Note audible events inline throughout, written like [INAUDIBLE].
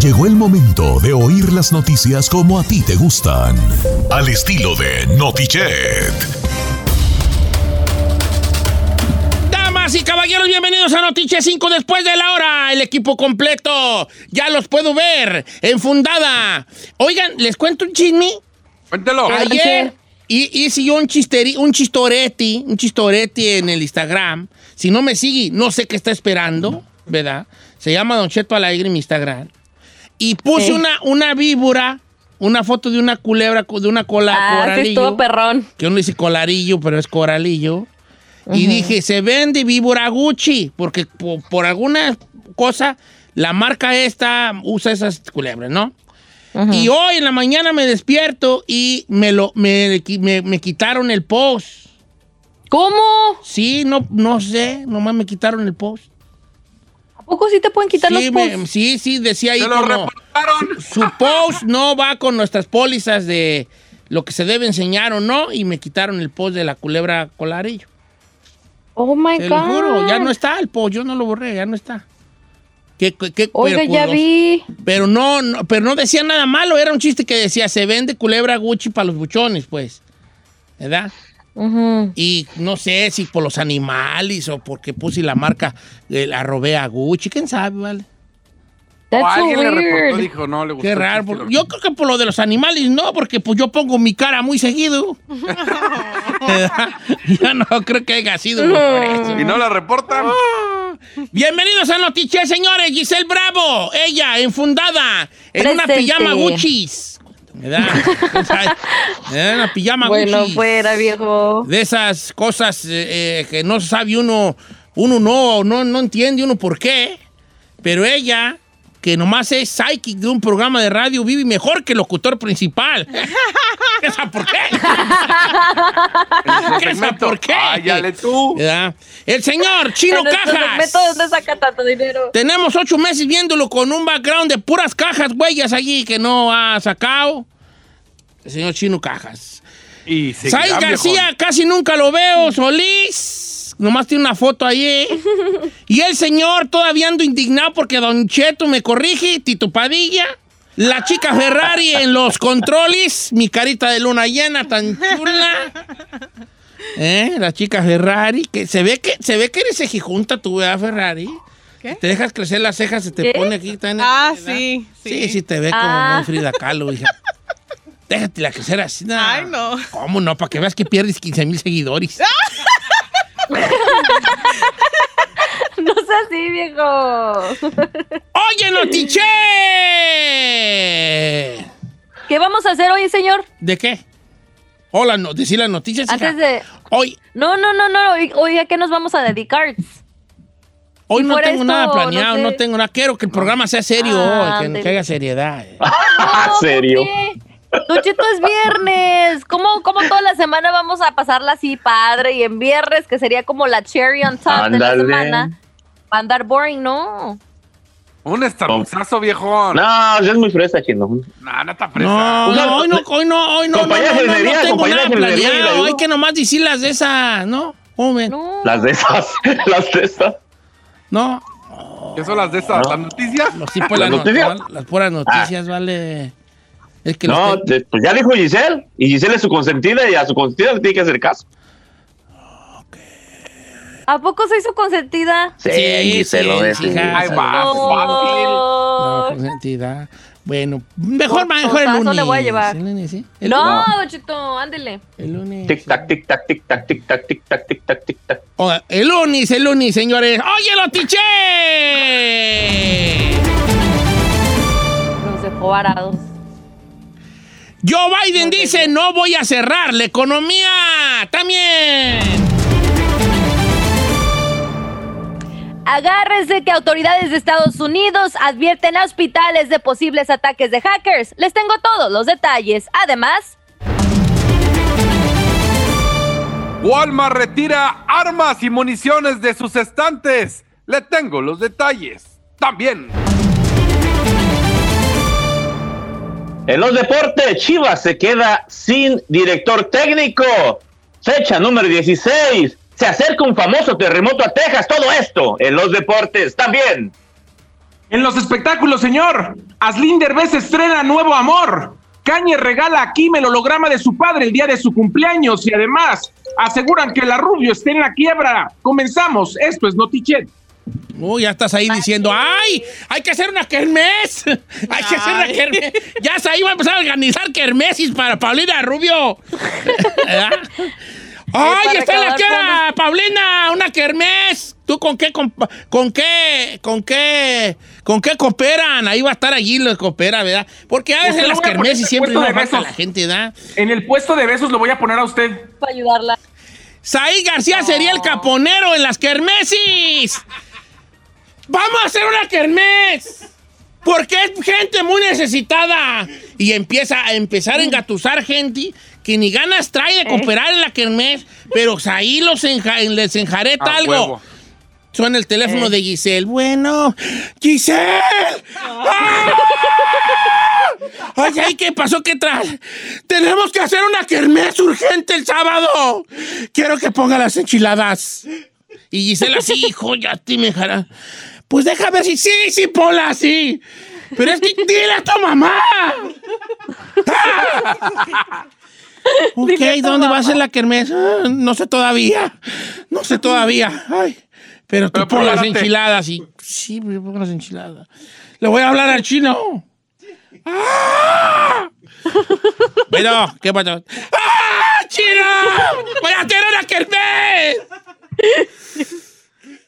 Llegó el momento de oír las noticias como a ti te gustan. Al estilo de Notichet. Damas y caballeros, bienvenidos a Notiche 5 después de la hora. El equipo completo. Ya los puedo ver. Enfundada. Oigan, ¿les cuento un chisme? Cuéntelo. Ayer y, hice yo un, chisteri, un chistoreti, un chistoreti en el Instagram. Si no me sigue, no sé qué está esperando, ¿verdad? Se llama Don Cheto Alegre en mi Instagram. Y puse una, una víbora, una foto de una culebra, de una cola Ah, coralillo. estuvo perrón. que uno dice colarillo, pero es coralillo. Y dije, se vende víbora Gucci, porque po- por, alguna cosa la marca esta usa esas culebras, ¿no? Y hoy en la mañana me despierto y me, lo, me, me- me quitaron el post. ¿Cómo? Sí, no, no sé, nomás me quitaron el post. ¿A poco sí te pueden quitar Sí, los me- posts? sí, sí, decía ahí Se lo como, reportaron. su post no va con nuestras pólizas de lo que se debe enseñar o no, y me quitaron el post de la culebra colarillo. Oh my Te God. lo juro, ya no está el post, yo no lo borré, ya no está. ¿Qué, qué- qué- Oiga, pero, ya vi. Pero no, no, pero no decía nada malo, era un chiste que decía, se vende culebra Gucci para los buchones, pues. ¿Verdad? Y no sé si por los animales o porque puse la marca, eh, la robé a Gucci, quién sabe, ¿vale? O That's so alguien le reportó, dijo, no le gustó. Qué raro. por- Yo creo que por lo de los animales no, porque pues yo pongo mi cara muy seguido. [LAUGHS] [LAUGHS] Yo no creo que haya sido por eso. Y no la reportan. Bienvenidos a Notiche, señores. Giselle Bravo, ella enfundada en una Presente. [LAUGHS] ¿Verdad? Una pijama Bueno, fuera, viejo. De esas cosas eh, eh, que no sabe uno, uno no, no, no entiende uno por qué. Pero ella, que nomás es psychic de un programa de radio, vive mejor que el locutor principal. [LAUGHS] ¿Qué sabe por qué? ¿Qué sabe por qué? Váyale tú. ¿Verdad? El señor Chino Cajas. ¿Dónde saca tanto dinero? Tenemos ocho meses viéndolo con un background de puras cajas, huellas allí que no ha sacado. El señor Chino Cajas. Y seguirán, García, casi nunca lo veo. Solís, nomás tiene una foto allí. [LAUGHS] y el señor, todavía ando indignado porque Don Cheto me corrige. Tito Padilla. La chica Ferrari en los controles. Mi carita de luna llena, tan chula. ¿Eh? La chica Ferrari. Que se ve que, se ve que eres ejijunta tú, ¿verdad, Ferrari? ¿Qué? Te dejas crecer las cejas, se te ¿Qué? pone aquí. tan- Ah, sí, Sí, sí. sí, te ve como Ah. muy Frida Kahlo, hija. [LAUGHS] Déjate la crecer así. no. Ay, no. ¿Cómo no? Para que veas que pierdes 15 mil seguidores. [LAUGHS] [LAUGHS] No sea así, viejo. ¡Oye, Notiche! ¿Qué vamos a hacer hoy, señor? ¿De qué? Hola, no, decir las noticias. hija. Antes de... Hoy, No, no, no, no. Hoy, hoy ¿a qué nos vamos a dedicar? hoy Si no tengo esto, nada planeado, no tengo nada. Quiero que el programa sea serio Ah, hoy, que, ándale. que haya seriedad. eh. No, serio? ¿por qué? Don Cheto, es viernes. ¿Cómo, ¿Cómo toda la semana vamos a pasarla así padre? Y en viernes, que sería como la cherry on top de la semana, va a andar boring, ¿no? Un starbucksazo, viejón. No, No, ya es muy fresa, chino. no, está fresa. No, Usa- no, hoy no, hoy no, hoy no, no, no, Compañía no, no, jardinería, tengo compañía nada planeado. Hay que nomás decir las de esas, ¿no? ¿Cómo ven? No. Las de esas, [LAUGHS] las de esas. No, ¿Qué son las de esas? No. ¿Las noticias? tipos, ¿Las las, noticias? not- las puras noticias, vale. Es que los No, te- pues ya dijo Giselle. Y Giselle es su consentida y a su consentida le tiene que hacer caso. ¿A poco soy su consentida? Sí, Sí, Giselle sí, lo es. Ahí va, Oh. No, consentida. Bueno, mejor, mejor el lunes. le voy a llevar. El lunes, ¿sí? El No, lunes. Don Cheto, ándele. El lunes. Tic tac, tic tac, tic tac, tic tac, tic tac, tic tac, tic tac. El lunes, el lunes, señores. ¡Oye, lo tiché! Nos dejó varados. Joe Biden dice, no voy a cerrar la economía. También. Agárrense que autoridades de Estados Unidos advierten a hospitales de posibles ataques de hackers. Les tengo todos los detalles. Además, Walmart retira armas y municiones de sus estantes. Le tengo los detalles. También. En los deportes, Chivas se queda sin director técnico. Fecha número 16. Se acerca un famoso terremoto a Texas. Todo esto en los deportes también. En los espectáculos, señor. Aslin Derbez estrena Nuevo Amor. Cañe regala a Kim el holograma de su padre el día de su cumpleaños y además aseguran que la Rubio está en la quiebra. Comenzamos, esto es Notichet. Uy, ya estás ahí diciendo, ¡ay! Hay que hacer una kermés. [LAUGHS] hay que hacer una kermés. Ya está ahí va a empezar a organizar kermesis para Paulina Rubio. [LAUGHS] ¿Verdad? ¡Ay, está en la quiebra, Paulina! ¡Una kermés! ¿Tú con qué, con, con qué, con qué, con qué cooperan? Ahí va a estar allí los coopera, ¿verdad? Porque a veces las a kermesis siempre no besos. la gente, ¿verdad? En el puesto de besos lo voy a poner a usted. Para ayudarla. Saí García sería el caponero en las kermesis. Vamos a hacer una kermés. Porque es gente muy necesitada. Y empieza a empezar a engatusar gente que ni ganas trae de cooperar en la kermés. Pero ahí los enja- les enjareta A algo. huevo. Suena el teléfono de Giselle. Bueno, Giselle. ¡Ah! Ay, ay, ¿qué pasó? ¿Qué traes? Tenemos que hacer una kermés urgente el sábado. Quiero que ponga las enchiladas. Y Giselle así, hijo, ya te me dejará. Pues deja ver si sí, sí, Pola, sí. Pero es que [LAUGHS] dile a tu mamá. [LAUGHS] Ok, ¿dónde va a ser la kermés? Ah, no sé todavía. No sé todavía. Ay, pero tú Pero pon las enchiladas y... Sí, pero pon las enchiladas. Le voy a hablar al chino. ¡Ah! Bueno, ¿qué pasó? ¡Ah, chino! ¡Voy a hacer una kermés!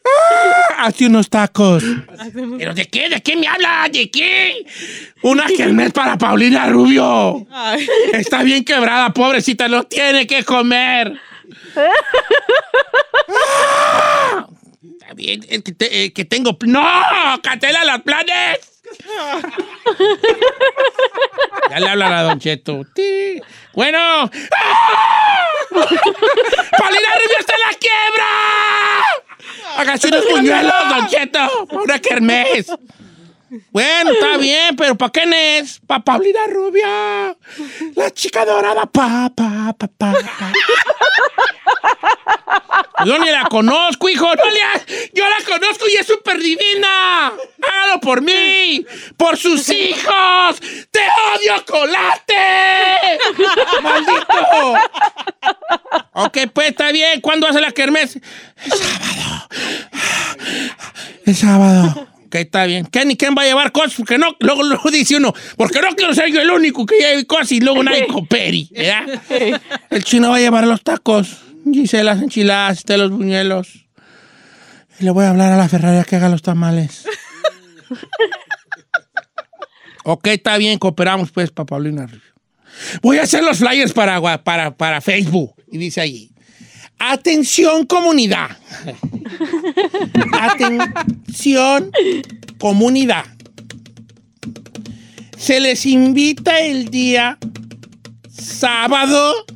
[LAUGHS] Hazte unos tacos. ¿Pero de qué? ¿De qué me habla? ¿De qué? Una kermés para Paulina Rubio. Está bien quebrada, pobrecita, no tiene que comer. ¡Ah! [LAUGHS] Está bien, es que, te- eh, que tengo... ¡No! ¡Cancela los planes! Ya le hablan a Don Cheto. Bueno. ¡Ah! ¡Paulina Rubio está en la quiebra! Hágase unos buñuelos, Don Cheto. Una kermés. Bueno, está [LAUGHS] bien, pero ¿para quién es? Para Paulina Rubia. La chica dorada. Pa, pa, pa, pa, pa. Yo ni la conozco, hijo. No le ha- Yo la conozco y es súper divina. Hágalo por mí. Por sus hijos. ¡Te odio, colate! ¡Maldito! Ok, pues está bien. ¿Cuándo hace la kermés? El sábado. El sábado. Ok, está bien. ¿Quién y quién va a llevar cosas? Porque no, luego, luego dice uno, porque no quiero ser yo el único que lleve cosas y luego nadie [LAUGHS] cooperi, ¿verdad? El chino va a llevar los tacos, Giselle las enchiladas, este los buñuelos. Y le voy a hablar a la Ferrari que haga los tamales. [LAUGHS] ok, está bien, cooperamos pues para Paulina. Voy a hacer los flyers para, para, para Facebook. Y dice allí. Atención comunidad. Atención comunidad. Se les invita el día sábado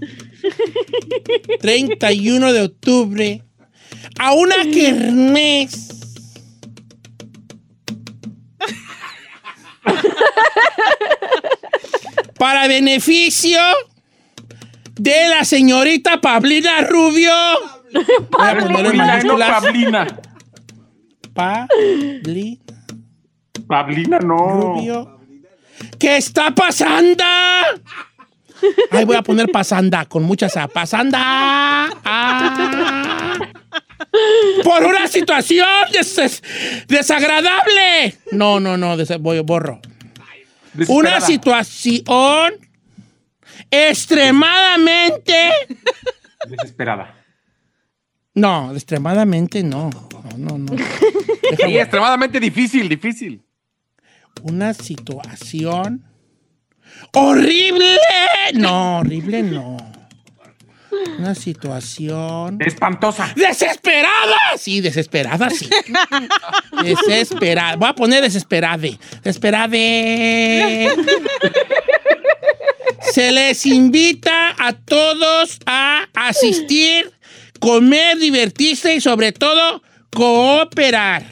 31 de octubre a una kermés. Para beneficio de la señorita Pablina Rubio. Pablina, no. Pablina. Pablina Pablina, no. Rubio. ¿Qué está pasando? Ay, voy a poner pasanda con muchas A. Pasanda. Ah. Por una situación des- desagradable. No, no, no, des- voy, borro. Una situación extremadamente. Desesperada. No, extremadamente no. No, no, no. Sí, extremadamente difícil, difícil. una situación horrible. No, horrible no. Una situación Espantosa. desesperada. Sí, desesperada, sí. Desesperada. Voy a poner desesperade. Desesperade. Se les invita a todos a asistir, comer, divertirse y sobre todo cooperar.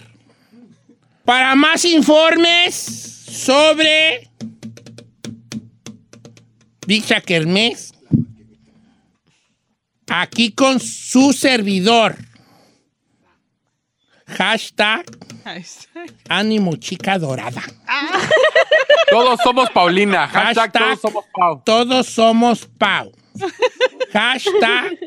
Para más informes sobre dicha kermés, aquí con su servidor. Hashtag ánimo chica dorada. Todos somos Paulina. Hashtag, Hashtag. todos somos Pau. Todos somos Pau. Hashtag.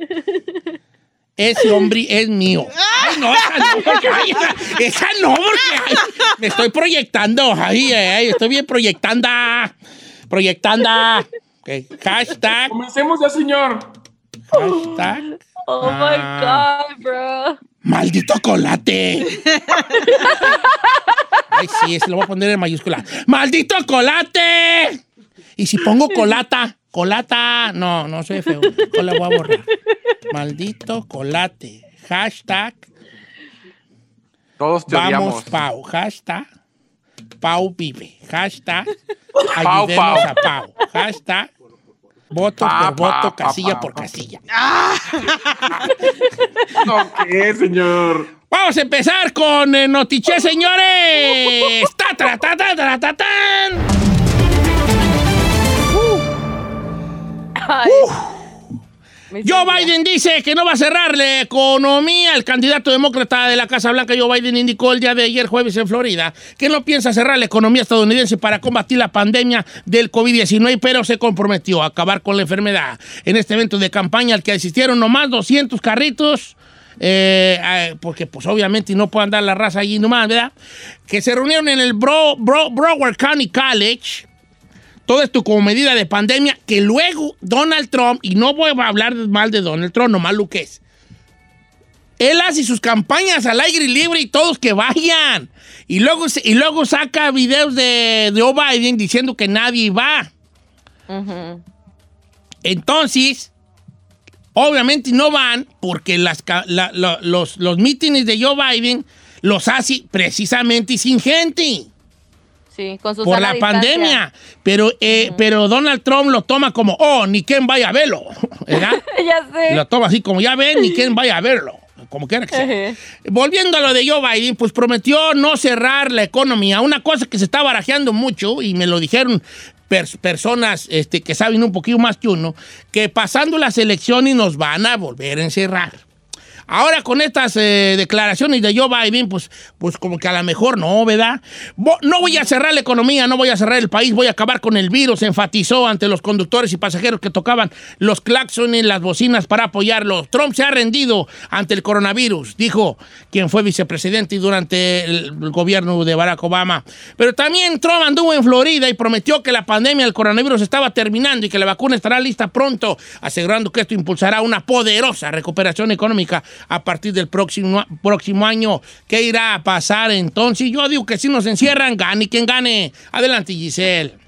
Ese hombre es mío. Ay, no, esa no, porque, [LAUGHS] ay, esa, esa no, porque ay, me estoy proyectando. Ay, ay, ay, estoy bien proyectando. Proyectando. Ok, Hashtag. Comencemos ya, señor. Hashtag. Oh Ah. my God, bro. ¡Maldito colate! [LAUGHS] Ay, sí, se lo voy a poner en mayúscula. ¡Maldito colate! Y si pongo colata, colata, no, no soy feo. No la voy a borrar. Maldito colate. Hashtag Todos te vamos odiamos. Pau. Hashtag Pau vive. Hashtag Pau, ayudemos Pau. a Pau. Hashtag voto Pa, por pa, voto, pa, casilla pa, por casilla. [LAUGHS] No, ¿qué, señor? Vamos a empezar con eh, Notiche, señores. Ta, ta, ta, ta, ta, ta, tan. Ay. Me Joe. Biden dice que no va a cerrar la economía. El candidato demócrata de la Casa Blanca, Joe Biden, indicó el día de ayer jueves en Florida que no piensa cerrar la economía estadounidense para combatir la pandemia del COVID-19, pero se comprometió a acabar con la enfermedad. En este evento de campaña al que asistieron nomás 200 carritos, eh, eh, porque pues obviamente no puede andar la raza allí nomás, ¿verdad? Que se reunieron en el Bro- Bro- Broward County College. Todo esto como medida de pandemia, que luego Donald Trump, y no voy a hablar mal de Donald Trump, nomás lo que es. Él hace sus campañas al aire libre y todos que vayan. Y luego, y luego saca videos de, de Joe Biden diciendo que nadie va. Entonces, obviamente no van porque las, la- los, los mítines de Joe Biden los hace precisamente sin gente Sí, con su por la distancia. pandemia. Pero, eh, pero Donald Trump lo toma como, oh, ni quien vaya a verlo. [LAUGHS] ¿Verdad? [LAUGHS] ya sé. Lo toma así como, ya ven, ni quien vaya a verlo. Como quiera que sea. Volviendo a lo de Joe Biden, pues prometió no cerrar la economía. Una cosa que se está barajeando mucho, y me lo dijeron pers- personas este, que saben un poquito más que uno, que pasando las elecciones nos van a volver a encerrar. Ahora con estas eh, declaraciones de Joe Biden, pues, pues como que a lo mejor no, ¿verdad? No voy a cerrar la economía, no voy a cerrar el país, voy a acabar con el virus, enfatizó ante los conductores y pasajeros que tocaban los claxones, las bocinas para apoyarlo. Trump se ha rendido ante el coronavirus, dijo quien fue vicepresidente durante el gobierno de Barack Obama. Pero también Trump anduvo en Florida y prometió que la pandemia del coronavirus estaba terminando y que la vacuna estará lista pronto, asegurando que esto impulsará una poderosa recuperación económica a partir del próximo, próximo año. ¿Qué irá a pasar entonces? Yo digo que si nos encierran, gane quien gane. Adelante, Giselle.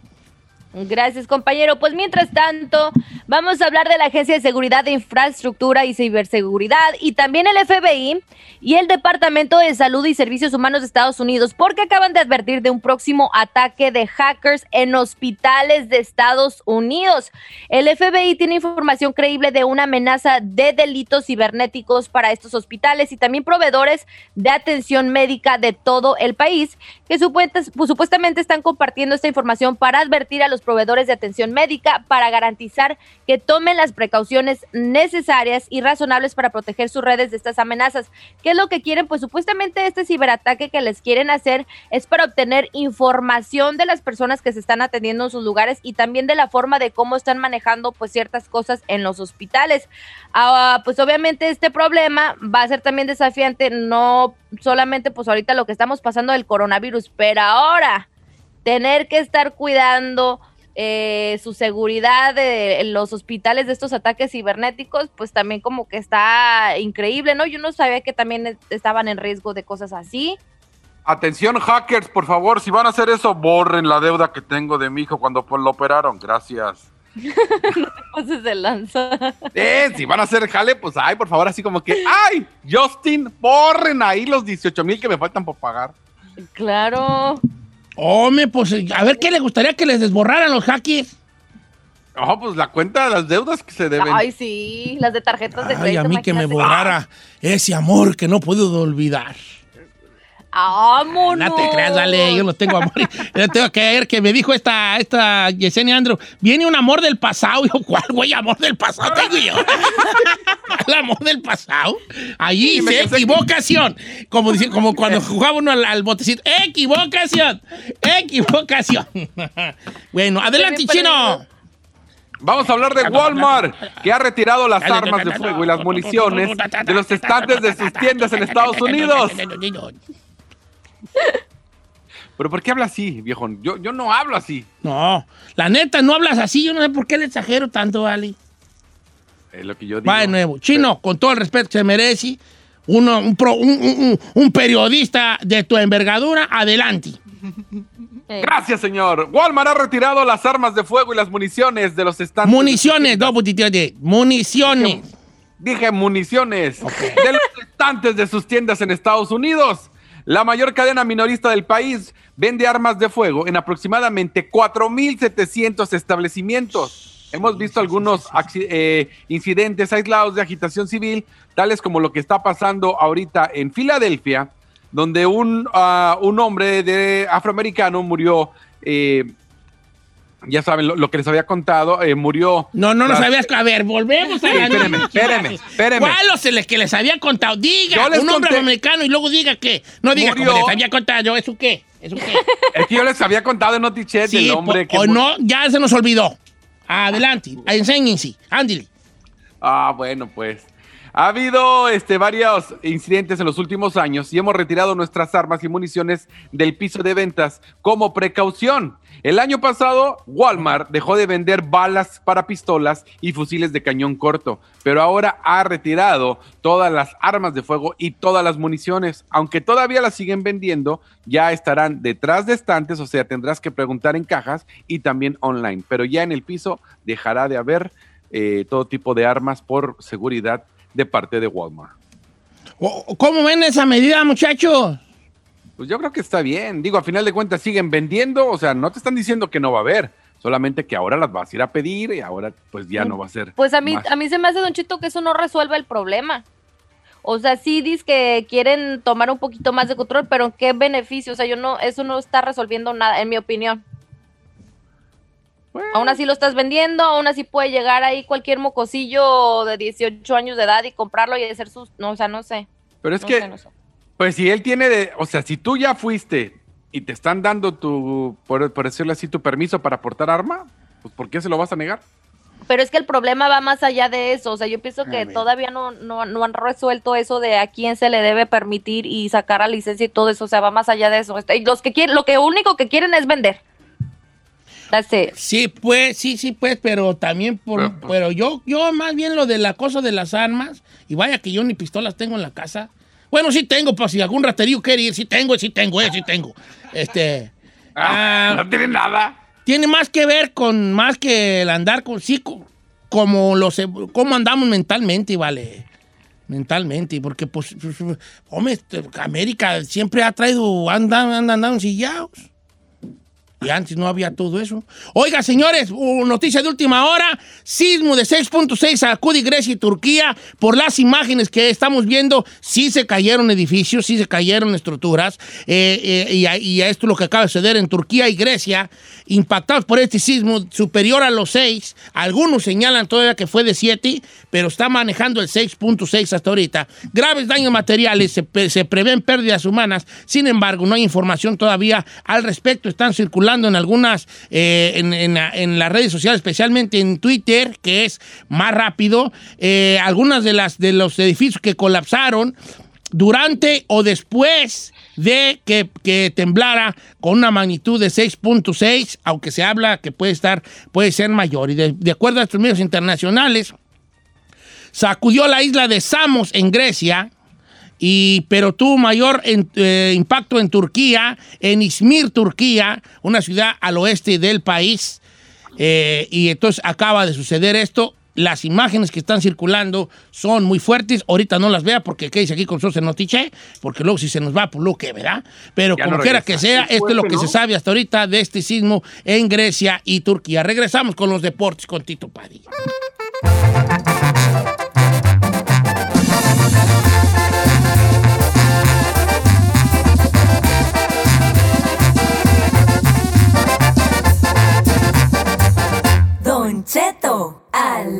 Gracias, compañero. Pues mientras tanto, vamos a hablar de la Agencia de Seguridad de Infraestructura y Ciberseguridad y también el FBI y el Departamento de Salud y Servicios Humanos de Estados Unidos, porque acaban de advertir de un próximo ataque de hackers en hospitales de Estados Unidos. El FBI tiene información creíble de una amenaza de delitos cibernéticos para estos hospitales y también proveedores de atención médica de todo el país, que pues, supuestamente están compartiendo esta información para advertir a los proveedores de atención médica para garantizar que tomen las precauciones necesarias y razonables para proteger sus redes de estas amenazas. ¿Qué es lo que quieren? Pues supuestamente este ciberataque que les quieren hacer es para obtener información de las personas que se están atendiendo en sus lugares y también de la forma de cómo están manejando pues ciertas cosas en los hospitales. Ah, pues obviamente este problema va a ser también desafiante, no solamente pues ahorita lo que estamos pasando del coronavirus, pero ahora tener que estar cuidando eh, su seguridad de los hospitales de estos ataques cibernéticos, pues también como que está increíble, ¿no? Yo no sabía que también es- estaban en riesgo de cosas así. Atención hackers, por favor, si van a hacer eso, borren la deuda que tengo de mi hijo cuando lo operaron. Gracias. Entonces [LAUGHS] se lanza. Eh, si van a hacer jale, pues ay, por favor, así como que, ay, Justin, borren ahí los 18 mil que me faltan por pagar. claro. Hombre, pues a ver qué le gustaría que les desborraran los hackers. No, pues la cuenta de las deudas que se deben. Ay, sí, las de tarjetas de Ay, crédito. a mí que me borrara ese amor que no puedo olvidar. ¡Vámonos! No te creas, dale, yo lo tengo amor. Yo tengo que ver que me dijo esta, esta Yesenia Andrew, viene un amor del pasado. Y yo, ¿cuál, güey, amor del pasado tengo yo? [LAUGHS] ¿El amor del pasado? Allí casé- equivocación. Como, dice- como [LAUGHS] cuando jugaba uno al, al botecito. ¡Equivocación! ¡Equivocación! [LAUGHS] bueno, adelante, chino. Vamos a hablar de Walmart, que ha retirado las armas de fuego y las municiones de los estantes de sus tiendas en Estados Unidos. Pero ¿por qué habla así, viejo? Yo, yo no hablo así. No, la neta, no hablas así. Yo no sé por qué le exagero tanto, Ali. Es lo que yo digo. Va de nuevo. Chino, con todo el respeto que se merece, uno, un, pro- un- un- un- un periodista de tu envergadura, adelante. Gracias, señor. Walmart ha retirado las armas de fuego y las municiones de los estantes. Municiones, puntitos de municiones. Dije municiones de los estantes de sus tiendas en Estados Unidos. La mayor cadena minorista del país vende armas de fuego en aproximadamente 4.700 establecimientos. Hemos visto algunos eh, incidentes aislados de agitación civil, tales como lo que está pasando ahorita en Filadelfia, donde un, ah, un hombre de afroamericano murió, eh, ya saben lo, lo que les había contado, eh, murió. No, no nos habías... A ver, volvemos a la espéreme, chicos. espéreme. ¿Cuál los el que les había contado? Diga, Yo un hombre conté- americano y luego diga que... No diga Murió. como les había contado. ¿Eso qué? ¿Eso qué? Es que yo les había contado en Notichet Sí, del hombre que o no, ya se nos olvidó. Adelante, enséñense, ándale. Ah, bueno, pues. Ha habido este, varios incidentes en los últimos años y hemos retirado nuestras armas y municiones del piso de ventas como precaución. El año pasado, Walmart dejó de vender balas para pistolas y fusiles de cañón corto, pero ahora ha retirado todas las armas de fuego y todas las municiones. Aunque todavía las siguen vendiendo, ya estarán detrás de estantes, o sea, tendrás que preguntar en cajas y también online. Pero ya en el piso dejará de haber eh, todo tipo de armas por seguridad de parte de Walmart. O- ¿Cómo ven esa medida, muchachos? Pues yo creo que está bien. Digo, a final de cuentas siguen vendiendo, o sea, no te están diciendo que no va a haber, solamente que ahora las vas a ir a pedir y ahora pues ya no va a ser. Pues a mí, más. a mí se me hace, Don Chito, que eso no resuelve el problema. O sea, sí dices que quieren tomar un poquito más de control, pero ¿en qué beneficio? O sea, yo no, eso no está resolviendo nada, en mi opinión. Bueno, Aún así lo estás vendiendo, aún así puede llegar ahí cualquier mocosillo de 18 años de edad y comprarlo y hacer sus... No, o sea, no sé. pero es no que, sé, no sé. pues si él tiene de, o sea, si tú ya fuiste y te están dando tu, por, por decirlo así, tu permiso para portar arma, pues ¿por qué se lo vas a negar? Pero es que el problema va más allá de eso. O sea, yo pienso que ver. todavía no, no, no han resuelto eso de a quién se le debe permitir y sacar la licencia y todo eso. O sea, va más allá de eso. Este, y Los que quieren, lo que único que quieren es vender. That's it. Sí, pues, sí, sí, pues, pero también por, Pero, pues- pero yo, yo más bien lo del acoso de las armas, y vaya que yo ni pistolas tengo en la casa. Bueno, sí tengo, pues si algún raterío quiere ir, sí tengo, sí tengo, eh, sí tengo. Este, Ah, ah, no tiene nada. tiene más que ver con, más que el andar con, sí, co- como los, cómo andamos mentalmente, vale. Mentalmente, porque pues, pues, hombre, este, América siempre ha traído, andan, andan, andan sillados. Y antes no había todo eso. Oiga, señores, noticia de última hora. Sismo de 6.6 sacude Grecia y Turquía. Por las imágenes que estamos viendo, sí se cayeron edificios, sí se cayeron estructuras. Eh, eh, y, a, esto es lo que acaba de suceder en Turquía y Grecia, impactados por este sismo superior a los 6. Algunos señalan todavía que fue de 7, pero está manejando el 6.6 hasta ahorita. Graves daños materiales, se, se prevén pérdidas humanas. Sin embargo, no hay información todavía al respecto. Están circulando en algunas, eh, en las redes sociales, especialmente en Twitter, que es más rápido, eh, algunas de, las, de los edificios que colapsaron durante o después de que, que temblara con una magnitud de 6.6, aunque se habla que puede estar, puede ser mayor. Y de, de acuerdo a estos medios internacionales, sacudió la isla de Samos en Grecia, y, pero tuvo mayor en- eh, impacto en Turquía, en Izmir, Turquía, una ciudad al oeste del país. Eh, y entonces acaba de suceder esto. Las imágenes que están circulando son muy fuertes. Ahorita no las vea porque quédese aquí con nosotros en Notiche, porque luego si se nos va, por lo que, ¿verdad? Pero Ya como no quiera que sea, Qué esto es lo que se sabe hasta ahorita de este sismo en Grecia y Turquía. Regresamos con los deportes con Tito Padilla.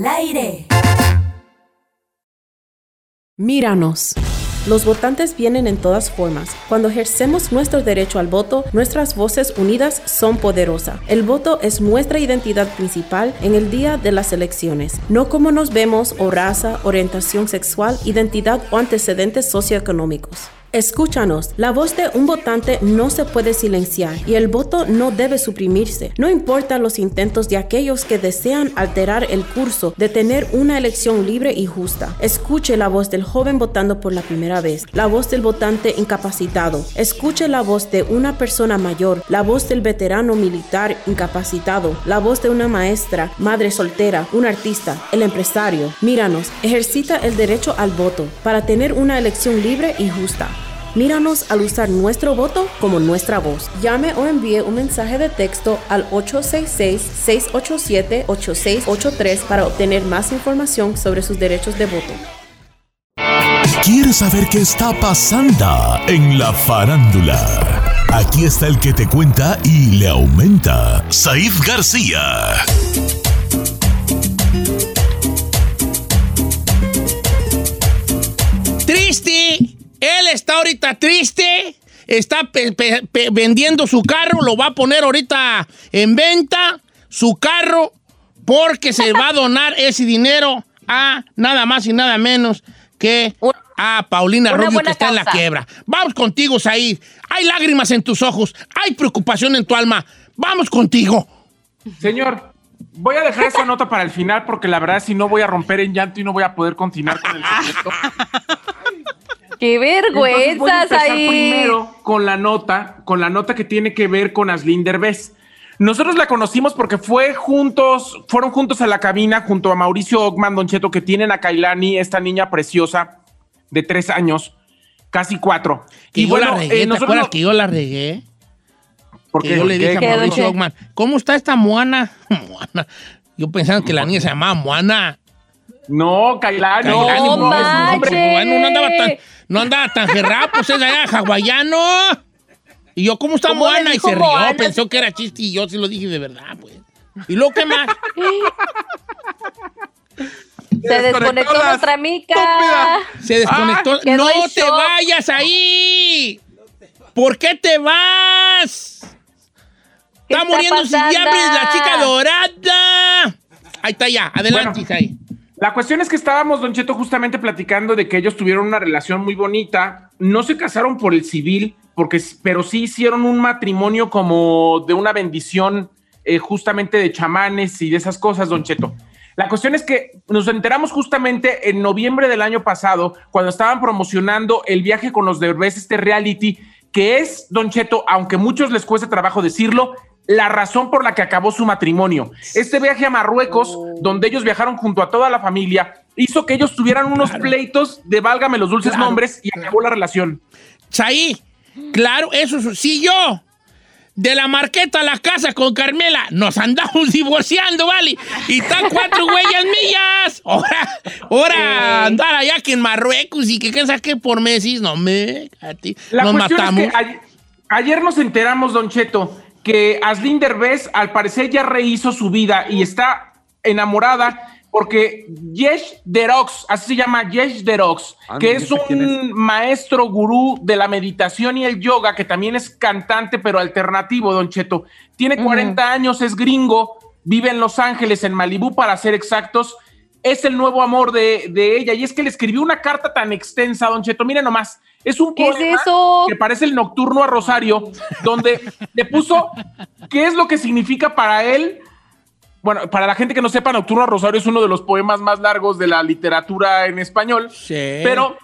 Aire. Míranos. Los votantes vienen en todas formas. Cuando ejercemos nuestro derecho al voto, nuestras voces unidas son poderosas. El voto es nuestra identidad principal en el día de las elecciones, no como nos vemos o raza, orientación sexual, identidad o antecedentes socioeconómicos. Escúchanos, la voz de un votante no se puede silenciar y el voto no debe suprimirse. No importa los intentos de aquellos que desean alterar el curso de tener una elección libre y justa. Escuche la voz del joven votando por la primera vez, la voz del votante incapacitado. Escuche la voz de una persona mayor, la voz del veterano militar incapacitado, la voz de una maestra, madre soltera, un artista, el empresario. Míranos, ejercita el derecho al voto para tener una elección libre y justa. Míranos al usar nuestro voto como nuestra voz. Llame o envíe un mensaje de texto al 866-687-8683 para obtener más información sobre sus derechos de voto. ¿Quieres saber qué está pasando en la farándula? Aquí está el que te cuenta y le aumenta, Saif García. Está ahorita triste. Está pe- pe- pe- vendiendo su carro. Lo va a poner ahorita en venta. Su carro. Porque se va a [LAUGHS] donar ese dinero a nada más y nada menos que a Paulina Una Rubio que está en la quiebra. Vamos contigo, Said. Hay lágrimas en tus ojos. Hay preocupación en tu alma. Vamos contigo. Señor, voy a dejar esa nota para el final porque la verdad si no voy a romper en llanto y no voy a poder continuar con el [LAUGHS] secreto. ¡Qué voy a empezar ahí! primero con la nota, con la nota que tiene que ver con Aslin Derbez. Nosotros la conocimos porque fue juntos, fueron juntos a la cabina junto a Mauricio Ogman, Don Cheto, que tienen a Kailani, esta niña preciosa de tres años, casi cuatro. Que yo la eh, regué. ¿Te nosotros acuerdas no- que yo la regué? porque que yo le dije a ¿Qué, Mauricio Ogman, ¿cómo está esta Moana? [LAUGHS] Moana. Yo pensaba que la niña se llamaba Moana. No, Kailani. No Kailani, es un manches. hombre. Bueno, no andaba tan, no andaba tan gerrado, pues es allá hawaiano. Y yo, ¿cómo está ¿Cómo Moana? Y se rió, Moana? pensó que era chiste y yo sí lo dije de verdad, pues. ¿Y luego qué más? Se desconectó la nuestra mica. Se desconectó. Ah, ¡No te shock. vayas ahí! ¿Por qué te vas? ¿Qué Está está muriendo sin diablos la chica dorada. Ahí está ya, adelante, Bueno. Isaí. La cuestión es que estábamos, Don Cheto, justamente platicando de que ellos tuvieron una relación muy bonita. No se casaron por el civil, porque, pero sí hicieron un matrimonio como de una bendición, eh, justamente de chamanes y de esas cosas, Don Cheto. La cuestión es que nos enteramos justamente en noviembre del año pasado, cuando estaban promocionando el viaje con los Derbez, este reality, que es, Don Cheto, aunque muchos les cuesta trabajo decirlo, la razón por la que acabó su matrimonio. Este viaje a Marruecos, donde ellos viajaron junto a toda la familia, hizo que ellos tuvieran unos pleitos de válgame los dulces nombres y acabó la relación. Saí, claro, eso es- si yo de la marqueta a la casa con Carmela nos andamos [LAUGHS] divorciando, ¿vale? Y están cuatro huellas millas. Ahora, ahora andar allá que en Marruecos y que qué saqué por meses, no me, a ti, La nos cuestión matamos. es que ayer, ayer nos enteramos, Don Cheto, que Aslin Derbez al parecer ya rehizo su vida y está enamorada porque Yesh Derox, así se llama Yesh Derox, Ah, que es un maestro gurú de la meditación y el yoga, que también es cantante, pero alternativo, Don Cheto. Tiene 40 años, es gringo, vive en Los Ángeles, en Malibú, para ser exactos. Es el nuevo amor de, de ella. Y es que le escribió una carta tan extensa, Don Cheto. Mire nomás, es un ¿Qué es poema eso? que parece el nocturno a Rosario, donde le puso qué es lo que significa para él. Bueno, para la gente que no sepa, Nocturno a Rosario es uno de los poemas más largos de la literatura en español. Sí. Pero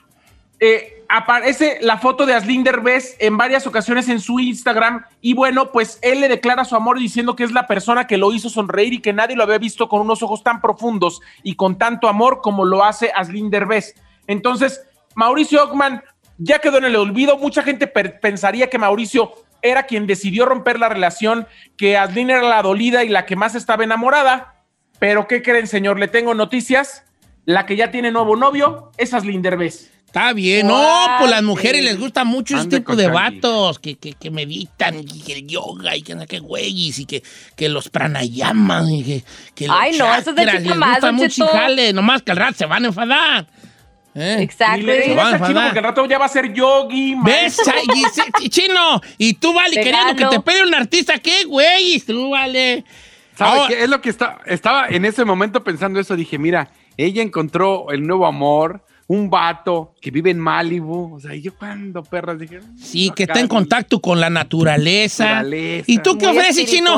eh, aparece la foto de Aslin Derbez en varias ocasiones en su Instagram y bueno, pues él le declara su amor diciendo que es la persona que lo hizo sonreír y que nadie lo había visto con unos ojos tan profundos y con tanto amor como lo hace Aslin Derbez. Entonces, Mauricio Ockman ya quedó en el olvido. Mucha gente pensaría que Mauricio era quien decidió romper la relación, que Aslin era la dolida y la que más estaba enamorada. Pero ¿qué creen, señor? Le tengo noticias. La que ya tiene nuevo novio es Aslin Derbez. Está bien. No, pues las mujeres sí. les gusta mucho ese tipo de vatos que, que, que meditan y que el yoga y que no qué güeyes y que, que los pranayamas y que, que los Ay, no, eso es de chica les más, gusta mucho jale, nomás que al rato se van a enfadar. ¿Eh? Y Exacto. le Se van a enfadar. porque al rato ya va a ser yogi. ¿Ves? Y Chino, y tú, vale, Vegano. queriendo que te pegue un artista, ¿qué, güey? Tú, vale. ¿Sabe Ahora- qué? Es lo que está, estaba en ese momento pensando eso. Dije, mira, ella encontró el nuevo amor, un vato que vive en Malibu. O sea, ¿y yo cuando perras dije. Sí, no, que está en contacto con la naturaleza. Naturaleza. ¿Y tú qué Muy ofreces, Chino?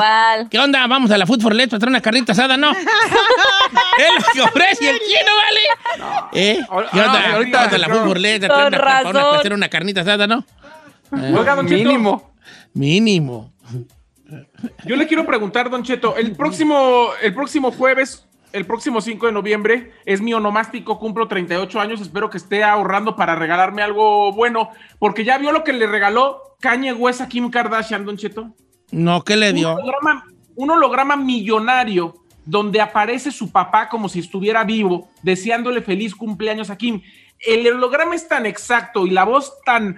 ¿Qué onda? Vamos a la Food for Less para traer una carnita asada, ¿no? [LAUGHS] es lo que ofrece el Chino, ¿vale? ¿Eh? Ahora- ¿Qué onda? ah, ahorita vamos a la. Food for Less a traer una, para una- razón. para hacer una carnita asada, ¿no? Oiga, Don Cheto, Mínimo. Mínimo. Yo le quiero preguntar, Don Cheto, el próximo, el próximo jueves, el próximo 5 de noviembre, es mi onomástico, cumplo 38 años, espero que esté ahorrando para regalarme algo bueno, porque ya vio lo que le regaló Kanye West a Kim Kardashian, Don Cheto. No, ¿qué le Un dio? holograma, un holograma millonario donde aparece su papá como si estuviera vivo, deseándole feliz cumpleaños a Kim. El holograma es tan exacto y la voz tan,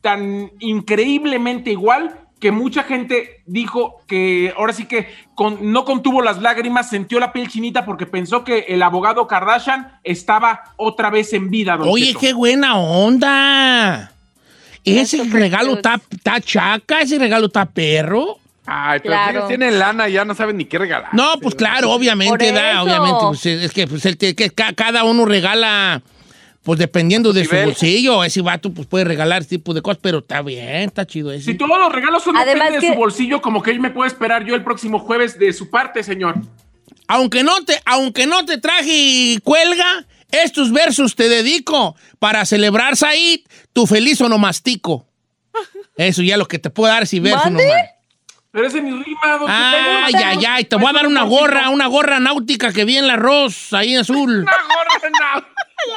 tan increíblemente igual que mucha gente dijo que ahora sí que con- no contuvo las lágrimas, sintió la piel chinita porque pensó que el abogado Kardashian estaba otra vez en vida. don Oye, Cheto. qué buena onda. Ese Eso, regalo está chaca, ese regalo está perro. Ay, pero Claro. si ellos tienen lana, ya no saben ni qué regalar. No, pues claro, obviamente, da, obviamente, pues, es que, pues, el que- que ca- cada uno regala, pues dependiendo de su bolsillo, ese vato pues puede regalar ese tipo de cosas, pero está bien, está chido ese. Si todos los regalos son Además depende de su bolsillo, como que él me puede esperar yo el próximo jueves de su parte, señor. Aunque no te, aunque no te traje cuelga, estos versos te dedico para celebrar, Said, tu feliz onomastico. Eso ya lo que te puedo dar es verso nomás. Pero ese ni rima, don Ay, ay, ay, te voy a dar una gorra, una gorra náutica que vi en el arroz, ahí en azul. [LAUGHS] Una gorra, no.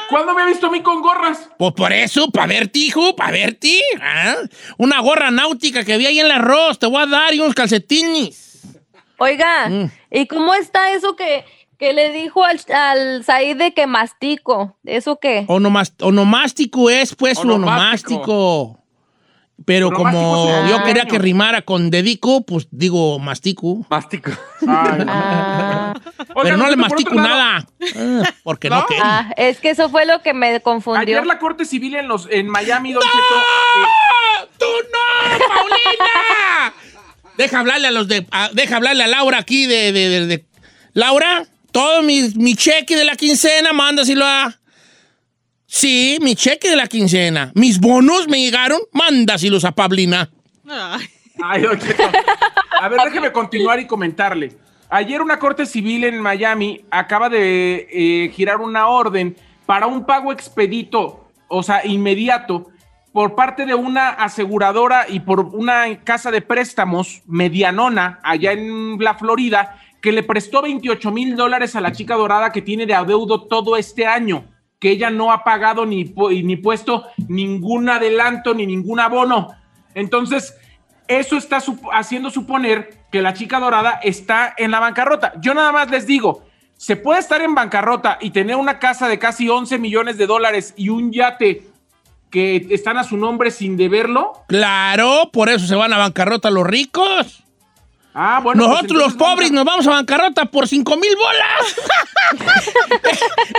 ¿Cuándo me ha visto a mí con gorras? Pues por eso, para verte, hijo, para verte. ¿ah? Una gorra náutica que vi ahí en el arroz, te voy a dar y unos calcetines. Oiga, Mm. ¿y cómo está eso que, que le dijo al, al Said de que mastico? ¿Eso qué? Onomas- onomástico es, pues, Onomástico. onomástico. Pero como yo quería que rimara con dedico, pues digo mastico. Mástico. Ah, Pero no le por mastico nada. Ah, porque no, ¿No? quería. ah, es que eso fue lo que me confundió. Ayer la Corte Civil en, los, en Miami, Don Cheto, eh, ¡Ah! ¡Tú no, Paulina! deja hablarle a los de. a- deja hablarle a Laura aquí de. de- de- de- Laura, todo mi, mi cheque de la quincena, mándaselo a. Sí, mi cheque de la quincena. Mis bonos me llegaron, mándaselos a Pablina. Ay, Don Cheto. A ver, déjeme continuar y comentarle. Ayer una corte civil en Miami acaba de eh, girar una orden para un pago expedito, o sea, inmediato, por parte de una aseguradora y por una casa de préstamos medianona allá en la Florida que le prestó 28 mil dólares a la chica dorada que tiene de adeudo todo este año, que ella no ha pagado ni, ni puesto ningún adelanto ni ningún abono. Entonces, eso está haciendo suponer que la chica dorada está en la bancarrota. Yo nada más les digo, se puede estar en bancarrota y tener una casa de casi 11 millones de dólares y un yate que están a su nombre sin deberlo. Claro, por eso se van a bancarrota los ricos. Ah, bueno. pues Nosotros los pobres a- nos vamos a bancarrota por 5 mil bolas. [LAUGHS]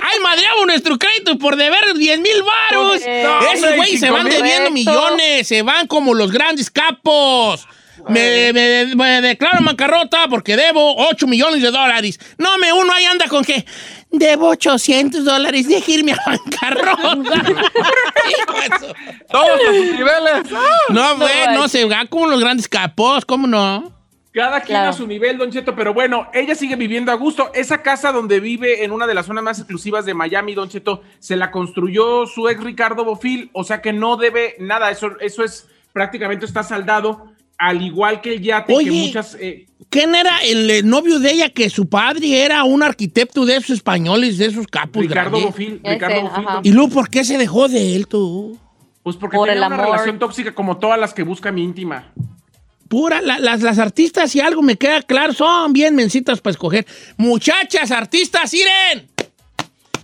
Ay, madreamos nuestro crédito por deber 10 mil varos. No, Esos güeyes se 5,000. van debiendo Correcto. millones, se van como los grandes capos. Me, me- me declaro en bancarrota porque debo 8 millones de dólares. No, me uno ahí anda con que debo 800 dólares, deje irme a bancarrota. [LAUGHS] De Todos a sus niveles. no, güey, no, manches. se van como los grandes capos, ¿cómo no? Cada quien Claro. a su nivel, Don Cheto, pero bueno, ella sigue viviendo a gusto. Esa casa donde vive en una de las zonas más exclusivas de Miami, Don Cheto, se la construyó su ex Ricardo Bofil, o sea que no debe nada, eso, eso es prácticamente está saldado, al igual que el yate Oye. que muchas... eh, ¿Quién era el novio de ella? Que su padre era un arquitecto de esos españoles, de esos capos Ricardo grandes. Bofil, Ese, Ricardo Bofil, ajá. ¿Y luego por qué se dejó de él, tú? Pues porque Por tenía una amor. relación tóxica como todas las que busca mi íntima. Pura, la- las, las artistas, si algo me queda claro, son bien mencitas para escoger. Muchachas, artistas, Iren.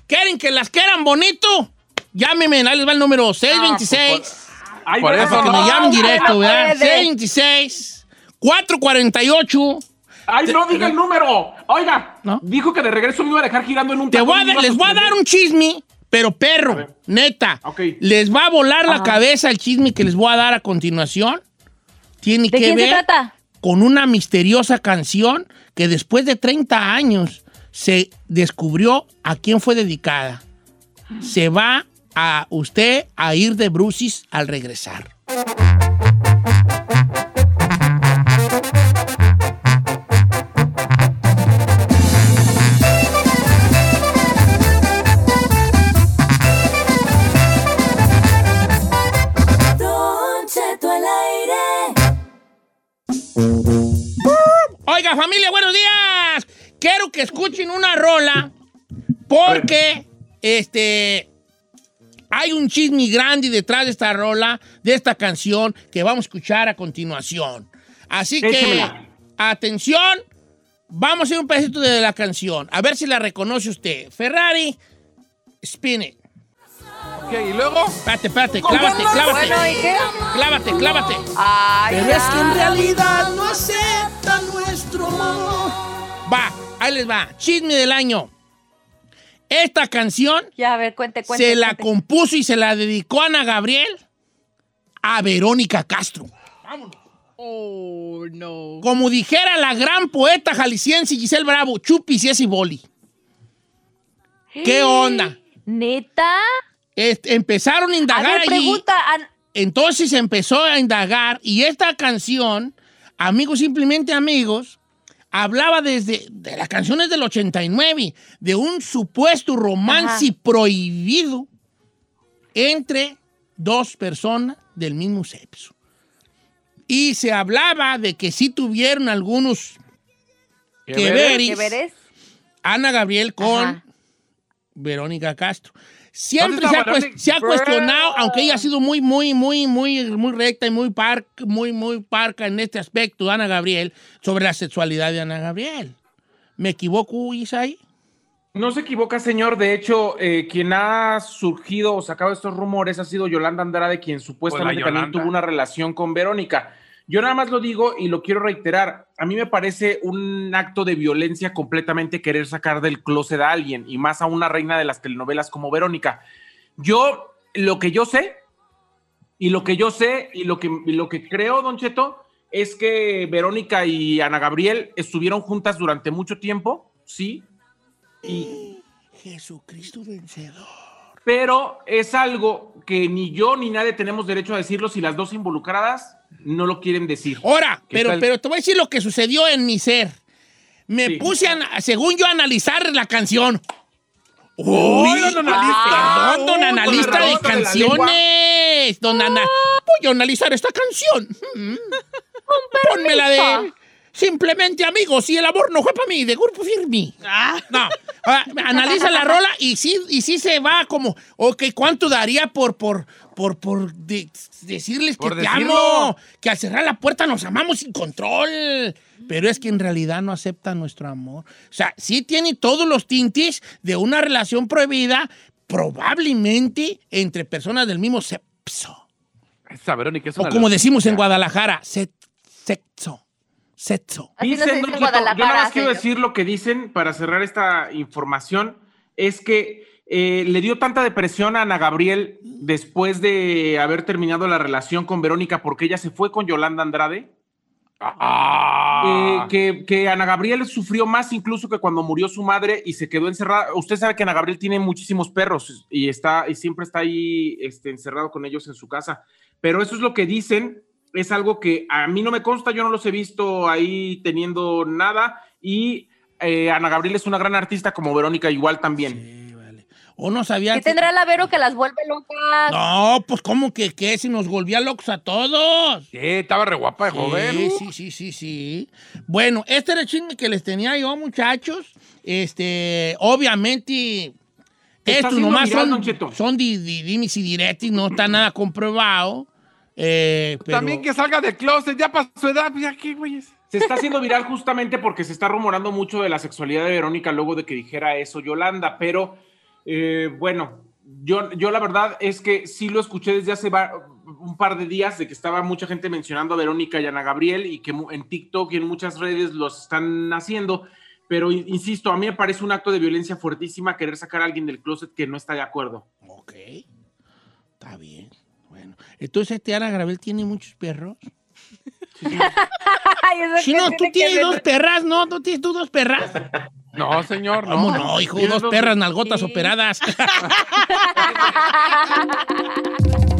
¿Quieren que las quieran bonito? Llámeme, ahí les va el número 626. Ay, Por bueno, eso para que no. me llamen directo, no ¿verdad? puede. 626 448 Ay, no diga el número. Oiga, ¿No? dijo que de regreso me iba a dejar girando en un Te voy a dar- les voy a dar un chisme, pero perro, neta. Les va a volar la cabeza el chisme que les voy a dar a continuación. Tiene ¿De que quién se ver trata? con una misteriosa canción que después de 30 años se descubrió a quién fue dedicada. Se va a usted a ir de brucis al regresar. Oiga, familia, buenos días. Quiero que escuchen una rola porque este hay un chisme grande detrás de esta rola, de esta canción que vamos a escuchar a continuación. Así que atención, vamos a hacer un pedacito de la canción, a ver si la reconoce usted. Ferrari, spin it. Ok, y luego. Espérate, espérate, clávate, clávate. Bueno, ¿y qué? Clávate, clávate. Ay, Pero ya. es que en realidad no acepta nuestro amor. Va, ahí les va. Chisme del año. Esta canción Ya, a ver, cuente, cuente. se la cuente. compuso y se la dedicó Ana Gabriel a Verónica Castro. Oh, no. Como dijera la gran poeta jalisciense Giselle Bravo, chupis y ese boli. ¿Qué onda? ¿Neta? Este, empezaron a A indagar ver, allí. An- Entonces empezó a indagar y esta canción, Amigos Simplemente Amigos, hablaba desde de las canciones del 89, de un supuesto romance Ajá. prohibido entre dos personas del mismo sexo. Y se hablaba de que sí tuvieron algunos ¿Qué que veres? Ana Gabriel con Ajá. Verónica Castro. Siempre ¿Dónde se ha, se cuestionado, aunque ella ha sido muy, muy, muy, muy, muy recta y muy, par- muy, muy parca en este aspecto, Ana Gabriel, sobre la sexualidad de Ana Gabriel. ¿Me equivoco, Isaí? No se equivoca, señor. De hecho, eh, quien ha surgido o sacado estos rumores ha sido Yolanda Andrade, quien supuestamente también tuvo una relación con Verónica. Yo nada más lo digo y lo quiero reiterar. A mí me parece un acto de violencia completamente querer sacar del closet a alguien y más a una reina de las telenovelas como Verónica. Yo, lo que yo sé, y lo que yo sé, y lo que, y lo que creo, Don Cheto, es que Verónica y Ana Gabriel estuvieron juntas durante mucho tiempo, sí, y Jesucristo vencedor. pero es algo que ni yo ni nadie tenemos derecho a decirlo si las dos involucradas no lo quieren decir. Ahora, ¿Qué pero, tal? pero te voy a decir lo que sucedió en mi ser. Me Sí. puse, a, según yo, a analizar la canción. Uy, Uy, don analista. perdón, don analista de canciones. Don ana, voy a analizar esta canción. [LAUGHS] Pónmela de simplemente amigos y el amor no fue para mí, de grupo firme. No, ah, analiza la rola y sí, y sí se va como, ok, ¿cuánto daría por, por, por, por de- decirles que Por te decirlo. amo? Que al cerrar la puerta nos amamos sin control. Pero es que en realidad no acepta nuestro amor. O sea, sí tiene todos los tintes de una relación prohibida, probablemente entre personas del mismo sexo. Esa Verónica es O una como loca. decimos en Guadalajara, se- sexo. Sexo. No Dicen, dice Don en Cheto, yo nada más quiero decir lo que dicen para cerrar esta información, es que eh, le dio tanta depresión a Ana Gabriel después de haber terminado la relación con Verónica porque ella se fue con Yolanda Andrade. Ah. eh, que, que Ana Gabriel sufrió más incluso que cuando murió su madre y se quedó encerrada. Usted sabe que Ana Gabriel tiene muchísimos perros y está y siempre está ahí este, encerrado con ellos en su casa. Pero eso es lo que dicen. Es algo que a mí no me consta, yo no los he visto ahí teniendo nada. Y eh, Ana Gabriel es una gran artista como Verónica, igual también. Sí. O no sabía ¿Qué que- tendrá la Vero que las vuelve locas? No, pues como que, que si nos volvía locos a todos. Sí, estaba re guapa de joven. Sí, sí, sí, sí, sí. Bueno, este era el chisme que les tenía yo, muchachos. Este, obviamente, estos nomás son, son di, di- dimes y diretis, no está nada comprobado. Eh, pero- También que salga del closet, ya para su edad, pues, ya qué, güeyes. Se está haciendo viral justamente porque se está rumorando mucho de la sexualidad de Verónica luego de que dijera eso Yolanda, pero eh, bueno, Yo, yo la verdad es que sí lo escuché desde hace un par de días de que estaba mucha gente mencionando a Verónica y Ana Gabriel y que en TikTok y en muchas redes los están haciendo. Pero in- insisto, a mí me parece un acto de violencia fuertísima querer sacar a alguien del closet que no está de acuerdo. Ok. Está bien. Bueno. Entonces, este Ana Gravel tiene muchos perros. [LAUGHS] Ay, ¿eso Si qué no, tú tienes dos perras, ¿no? ¿Tú tienes tú dos perras? [LAUGHS] No, señor, no. ¿Cómo no, hijo? Dos perras nalgotas Sí. operadas. [LAUGHS] [LAUGHS]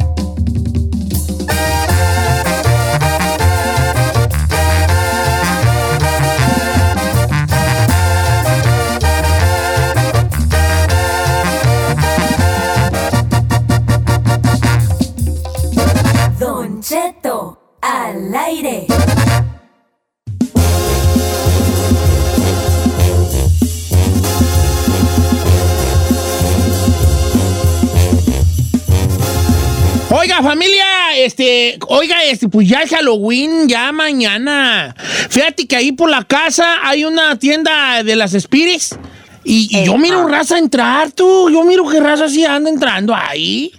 Oiga, familia, este, oiga, este, pues ya es Halloween, ya mañana. Fíjate que ahí por la casa hay una tienda de las Spirits. Y, y yo miro raza entrar, tú. Yo miro que raza sí anda entrando ahí.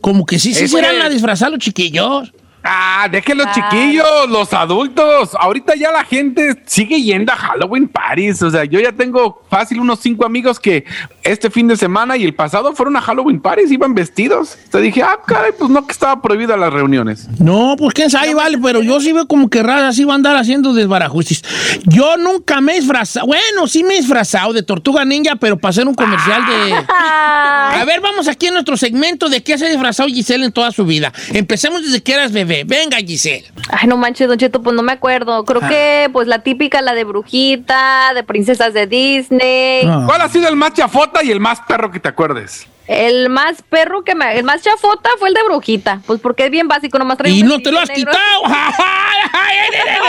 Como que sí, sí se irán güey. a disfrazar los chiquillos. Ah, dejen los Ah. chiquillos, los adultos. Ahorita ya la gente sigue yendo a Halloween Paris. O sea, yo ya tengo fácil unos cinco amigos que este fin de semana y el pasado fueron a Halloween Paris, iban vestidos. Entonces dije, ah, caray, pues no que estaba prohibida las reuniones. No, pues quién sabe, vale, pero yo sí veo como que raza sí va a andar haciendo desbarajustis. Yo nunca me he disfrazado, bueno, sí me he disfrazado de tortuga ninja, pero para hacer un comercial de... [LAUGHS] A ver, vamos aquí en nuestro segmento de qué se ha disfrazado Giselle en toda su vida. Empecemos desde que eras bebé. Venga, Giselle. Ay, no manches, Don Cheto, pues no me acuerdo. Creo Ah. que, pues la típica, la de brujita, de princesas de Disney. Ah. ¿Cuál ha sido el más chafota y el más perro que te acuerdes? El más perro que me. El más chafota fue el de brujita. Pues porque es bien básico, nomás trae Y no te lo has quitado. negro. [LAUGHS]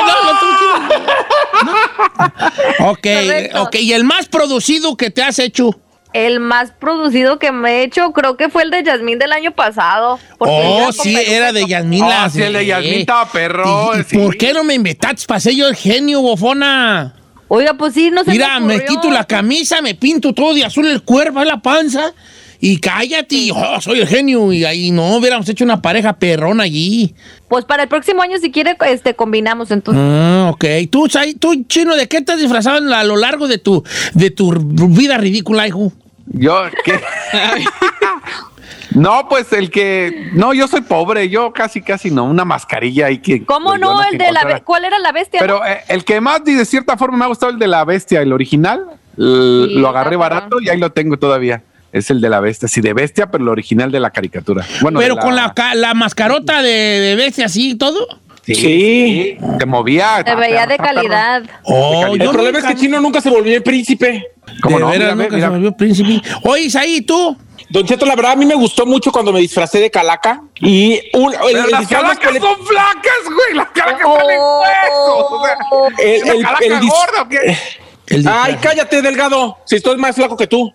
No, lo tuyo. No. [LAUGHS] Ok, Correcto. ok. ¿Y el más producido que te has hecho? El más producido que me he hecho, creo que fue el de Yasmín del año pasado. Oh, sí, era de Yasmín. Oh, sí, el de Yasmín estaba perro, ¿Y, y sí. por qué no me invitaste? Pasé yo el genio, bofona. Oiga, pues sí, no se Mira, me ocurrió. quito la camisa, me pinto todo de azul el cuerpo, la panza. Y cállate, oh, soy el genio. Y ahí no hubiéramos hecho una pareja perrona allí. Pues para el próximo año, si quiere, este, combinamos entonces. Ah, ok. Tú, tú, chino, ¿de qué has disfrazado a lo largo de tu, de tu vida ridícula, hijo? Yo, ¿qué? [LAUGHS] no, pues el que. No, yo soy pobre, yo casi, casi no. Una mascarilla ahí que. ¿Cómo pues, no? El de la. encontrara. ¿Cuál era la bestia? Pero no? eh, el que más, de cierta forma, me ha gustado el de la bestia, el original. Sí, lo agarré barato y ahí lo tengo todavía. Es el de la bestia, sí, de bestia, pero el original de la caricatura. Bueno, Pero con la, ca- la mascarota de, de bestia así y todo. Sí, Sí. Te movía. Se está veía perro, de calidad. Oh, calidad. El problema es que Chino nunca se volvió el príncipe. ¿Cómo de no? Mira, nunca mira. se volvió príncipe. Oye, Isaí, ¿tú? Don Cheto, la verdad, a mí me gustó mucho cuando me disfracé de calaca. Y un, el, las calacas son flacas, güey. Las calacas Oh. salen huesos. O sea, el- ¿una el- calaca el dis- gorda o qué? Ay, cállate, delgado. Si estoy más flaco que tú.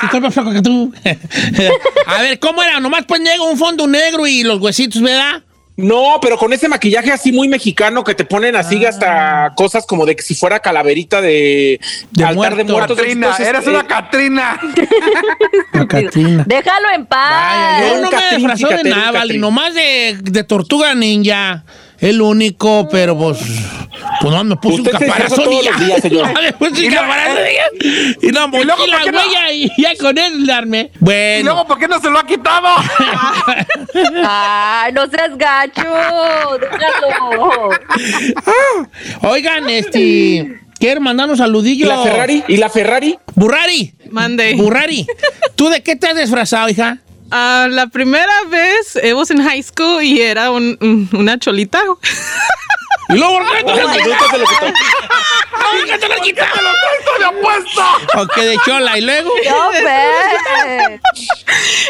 Sí, Estoy más flaco que tú. [LAUGHS] A ver, ¿cómo era? Nomás pues negro, un fondo negro y los huesitos, ¿verdad? No, pero con ese maquillaje así muy mexicano que te ponen así hasta cosas como de que si fuera calaverita de, De altar de muerto. muertos. Catrina, Entonces, eres eh, una Catrina. [LAUGHS] La Catrina. Déjalo en paz. Vaya, yo no me Catrín, disfrazó de un vale, Catrín. nomás de, de tortuga ninja. El único, pero pues. Pues no, me puse un caparazón y ya. los días, señor. [LAUGHS] Me puse un caparazón y ya. Y luego, mochila, ¿por qué no? güey, y ya con él darme. Y Bueno. luego, ¿por qué no se lo ha quitado? [LAUGHS] Ay, no seas gacho. Déjalo. Oigan, este. Quiero mandar un saludillo. ¿Y la Ferrari? ¿Y la Ferrari? Burrari. Mande. Burrari. ¿Tú de qué te has disfrazado, hija? Ah, la primera vez, I was in high school y era un- un- una cholita. Y luego, ¿por qué te lo Nunca quitaste? se lo quitó. ¿Por qué te lo quitaste? ¡Estoy apuesto! Ok, de chola. ¿Y luego? No, ve. [LAUGHS]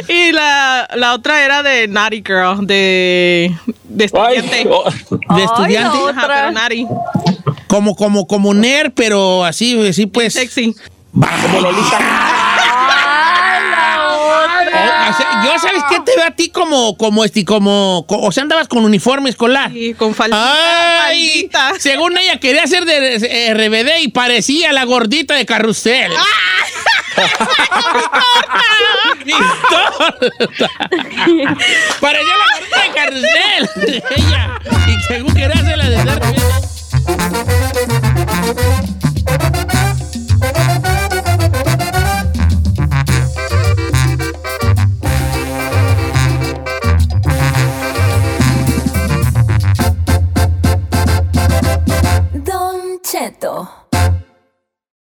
Y la, la otra era de Naughty Girl, de, de Ay, estudiante. oh, ¿De estudiante? no. Ajá, otra. pero Naughty. Como, como, como nerd, pero así, así pues. Sexy. como Lolita. O sea, yo sabes qué te veo a ti como, como este, como, co- o sea, andabas con uniforme escolar. Y con faldita. Ay, faldita. según ella quería ser de eh, RBD y parecía la gordita de carrusel. [LAUGHS] Parecía la gorda de carrusel. [LAUGHS] Ella. Y según quería hacer la de dar. えっと。